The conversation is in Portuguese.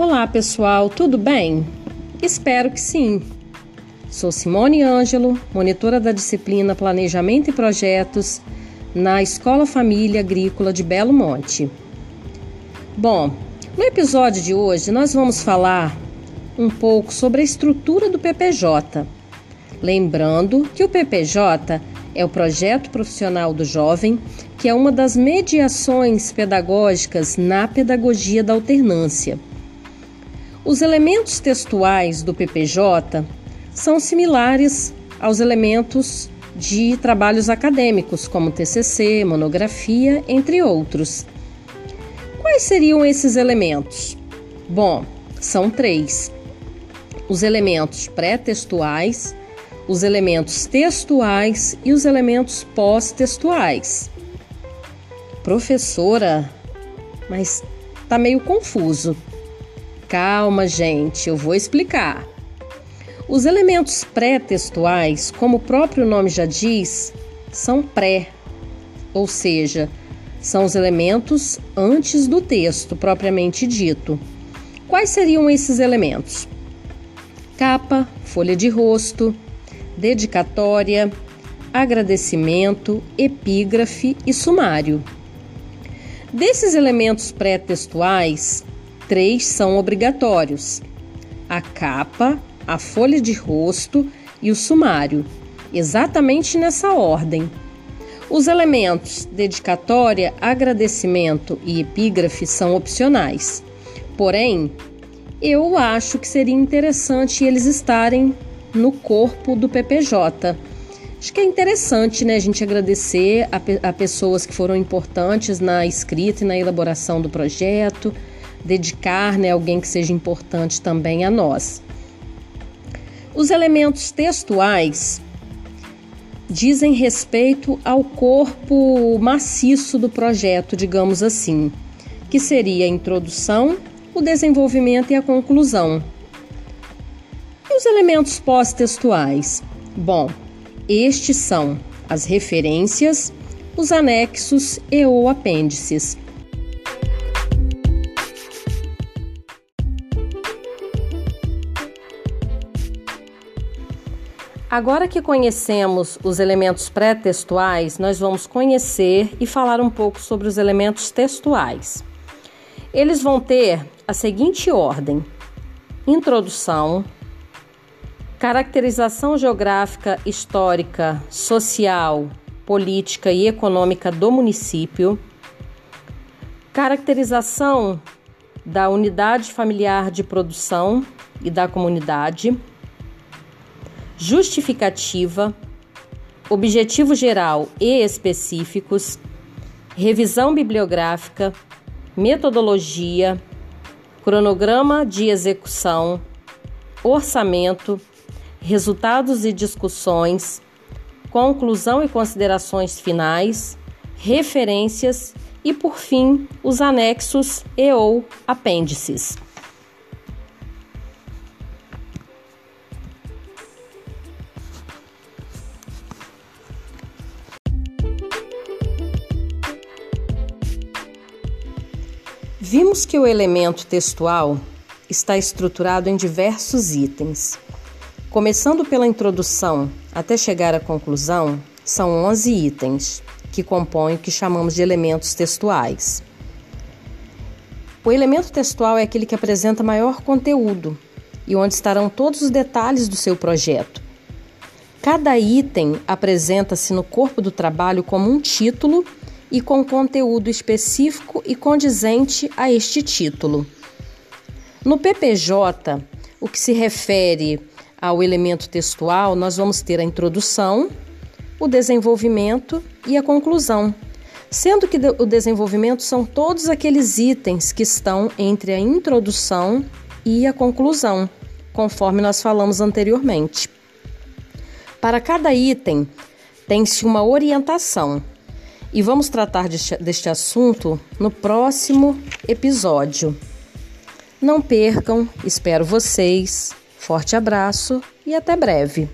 Olá pessoal, tudo bem? Espero que sim. Sou Simone Ângelo, monitora da disciplina Planejamento e Projetos na Escola Família Agrícola de Belo Monte. Bom, no episódio de hoje nós vamos falar um pouco sobre a estrutura do PPJ. Lembrando que o PPJ é o projeto profissional do jovem, que é uma das mediações pedagógicas na pedagogia da alternância. Os elementos textuais do PPJ são similares aos elementos de trabalhos acadêmicos, como TCC, monografia, entre outros. Quais seriam esses elementos? Bom, são três: os elementos pré-textuais, os elementos textuais e os elementos pós-textuais. Professora, mas tá meio confuso. Calma, gente, eu vou explicar. Os elementos pré-textuais, como o próprio nome já diz, são pré, ou seja, são os elementos antes do texto propriamente dito. Quais seriam esses elementos? Capa, folha de rosto, dedicatória, agradecimento, epígrafe e sumário. Desses elementos pré-textuais, três são obrigatórios: a capa, a folha de rosto e o sumário, exatamente nessa ordem. Os elementos dedicatória, agradecimento e epígrafe são opcionais. Porém, eu acho que seria interessante eles estarem no corpo do PPJ. Acho que é interessante né, a gente agradecer a, a pessoas que foram importantes na escrita e na elaboração do projeto, dedicar né, alguém que seja importante também a nós. Os elementos textuais dizem respeito ao corpo maciço do projeto, digamos assim, que seria a introdução, o desenvolvimento e a conclusão os elementos pós-textuais? Bom, estes são as referências, os anexos e ou apêndices. Agora que conhecemos os elementos pré-textuais, nós vamos conhecer e falar um pouco sobre os elementos textuais. Eles vão ter a seguinte ordem: introdução, Caracterização geográfica, histórica, social, política e econômica do município. Caracterização da unidade familiar de produção e da comunidade. Justificativa, objetivo geral e específicos, revisão bibliográfica, metodologia, cronograma de execução, orçamento, resultados e discussões, conclusão e considerações finais, referências e, por fim, os anexos e ou apêndices. Vimos que o elemento textual está estruturado em diversos itens. Começando pela introdução até chegar à conclusão, são 11 itens que compõem o que chamamos de elementos textuais. O elemento textual é aquele que apresenta maior conteúdo e onde estarão todos os detalhes do seu projeto. Cada item apresenta-se no corpo do trabalho como um título e com conteúdo específico e condizente a este título. No PPJ, o que se refere ao elemento textual, nós vamos ter a introdução, o desenvolvimento e a conclusão, sendo que o desenvolvimento são todos aqueles itens que estão entre a introdução e a conclusão, conforme nós falamos anteriormente. Para cada item, tem-se uma orientação. E vamos tratar deste, deste assunto no próximo episódio. Não percam, espero vocês. Forte abraço e até breve!